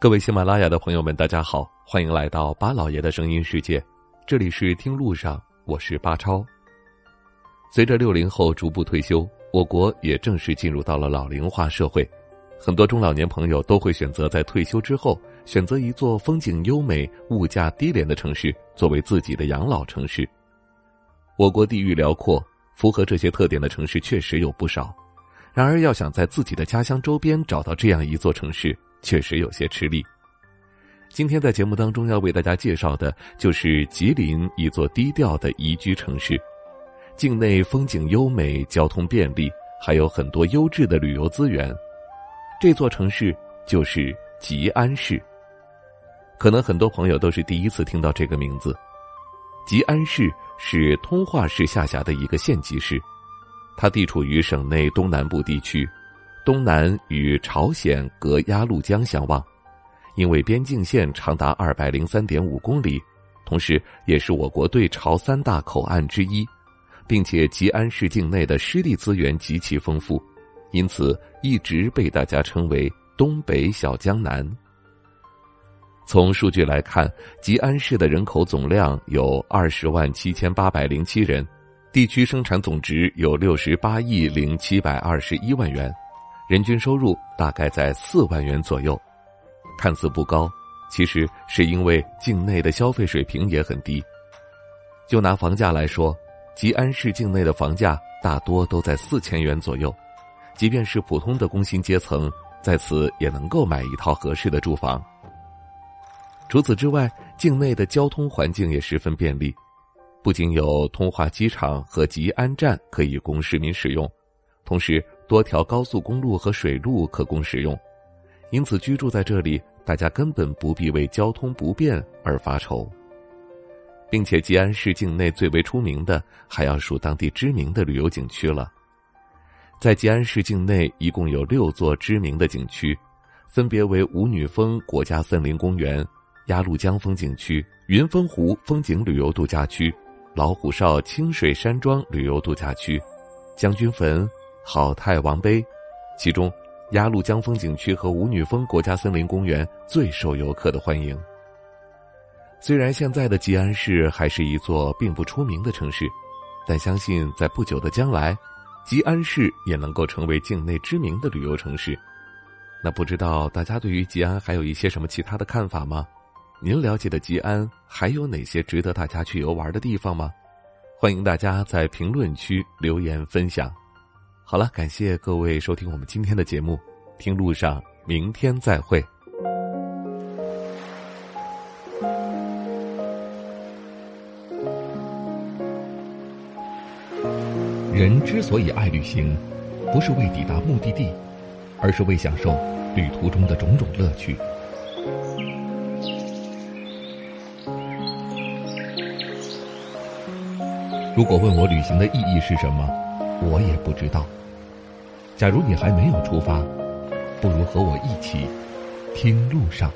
各位喜马拉雅的朋友们，大家好，欢迎来到巴老爷的声音世界。这里是听路上，我是巴超。随着六零后逐步退休，我国也正式进入到了老龄化社会。很多中老年朋友都会选择在退休之后，选择一座风景优美、物价低廉的城市作为自己的养老城市。我国地域辽阔，符合这些特点的城市确实有不少。然而，要想在自己的家乡周边找到这样一座城市，确实有些吃力。今天在节目当中要为大家介绍的，就是吉林一座低调的宜居城市，境内风景优美，交通便利，还有很多优质的旅游资源。这座城市就是吉安市。可能很多朋友都是第一次听到这个名字。吉安市是通化市下辖的一个县级市。它地处于省内东南部地区，东南与朝鲜隔鸭绿江相望，因为边境线长达二百零三点五公里，同时也是我国对朝三大口岸之一，并且吉安市境内的湿地资源极其丰富，因此一直被大家称为“东北小江南”。从数据来看，吉安市的人口总量有二十万七千八百零七人。地区生产总值有六十八亿零七百二十一万元，人均收入大概在四万元左右，看似不高，其实是因为境内的消费水平也很低。就拿房价来说，吉安市境内的房价大多都在四千元左右，即便是普通的工薪阶层，在此也能够买一套合适的住房。除此之外，境内的交通环境也十分便利。不仅有通化机场和吉安站可以供市民使用，同时多条高速公路和水路可供使用，因此居住在这里，大家根本不必为交通不便而发愁。并且吉安市境内最为出名的，还要数当地知名的旅游景区了。在吉安市境内，一共有六座知名的景区，分别为舞女峰国家森林公园、鸭绿江风景区、云峰湖风景旅游度假区。老虎哨清水山庄旅游度假区、将军坟、好太王碑，其中鸭绿江风景区和舞女峰国家森林公园最受游客的欢迎。虽然现在的吉安市还是一座并不出名的城市，但相信在不久的将来，吉安市也能够成为境内知名的旅游城市。那不知道大家对于吉安还有一些什么其他的看法吗？您了解的吉安还有哪些值得大家去游玩的地方吗？欢迎大家在评论区留言分享。好了，感谢各位收听我们今天的节目，听路上，明天再会。人之所以爱旅行，不是为抵达目的地，而是为享受旅途中的种种乐趣。如果问我旅行的意义是什么，我也不知道。假如你还没有出发，不如和我一起听路上。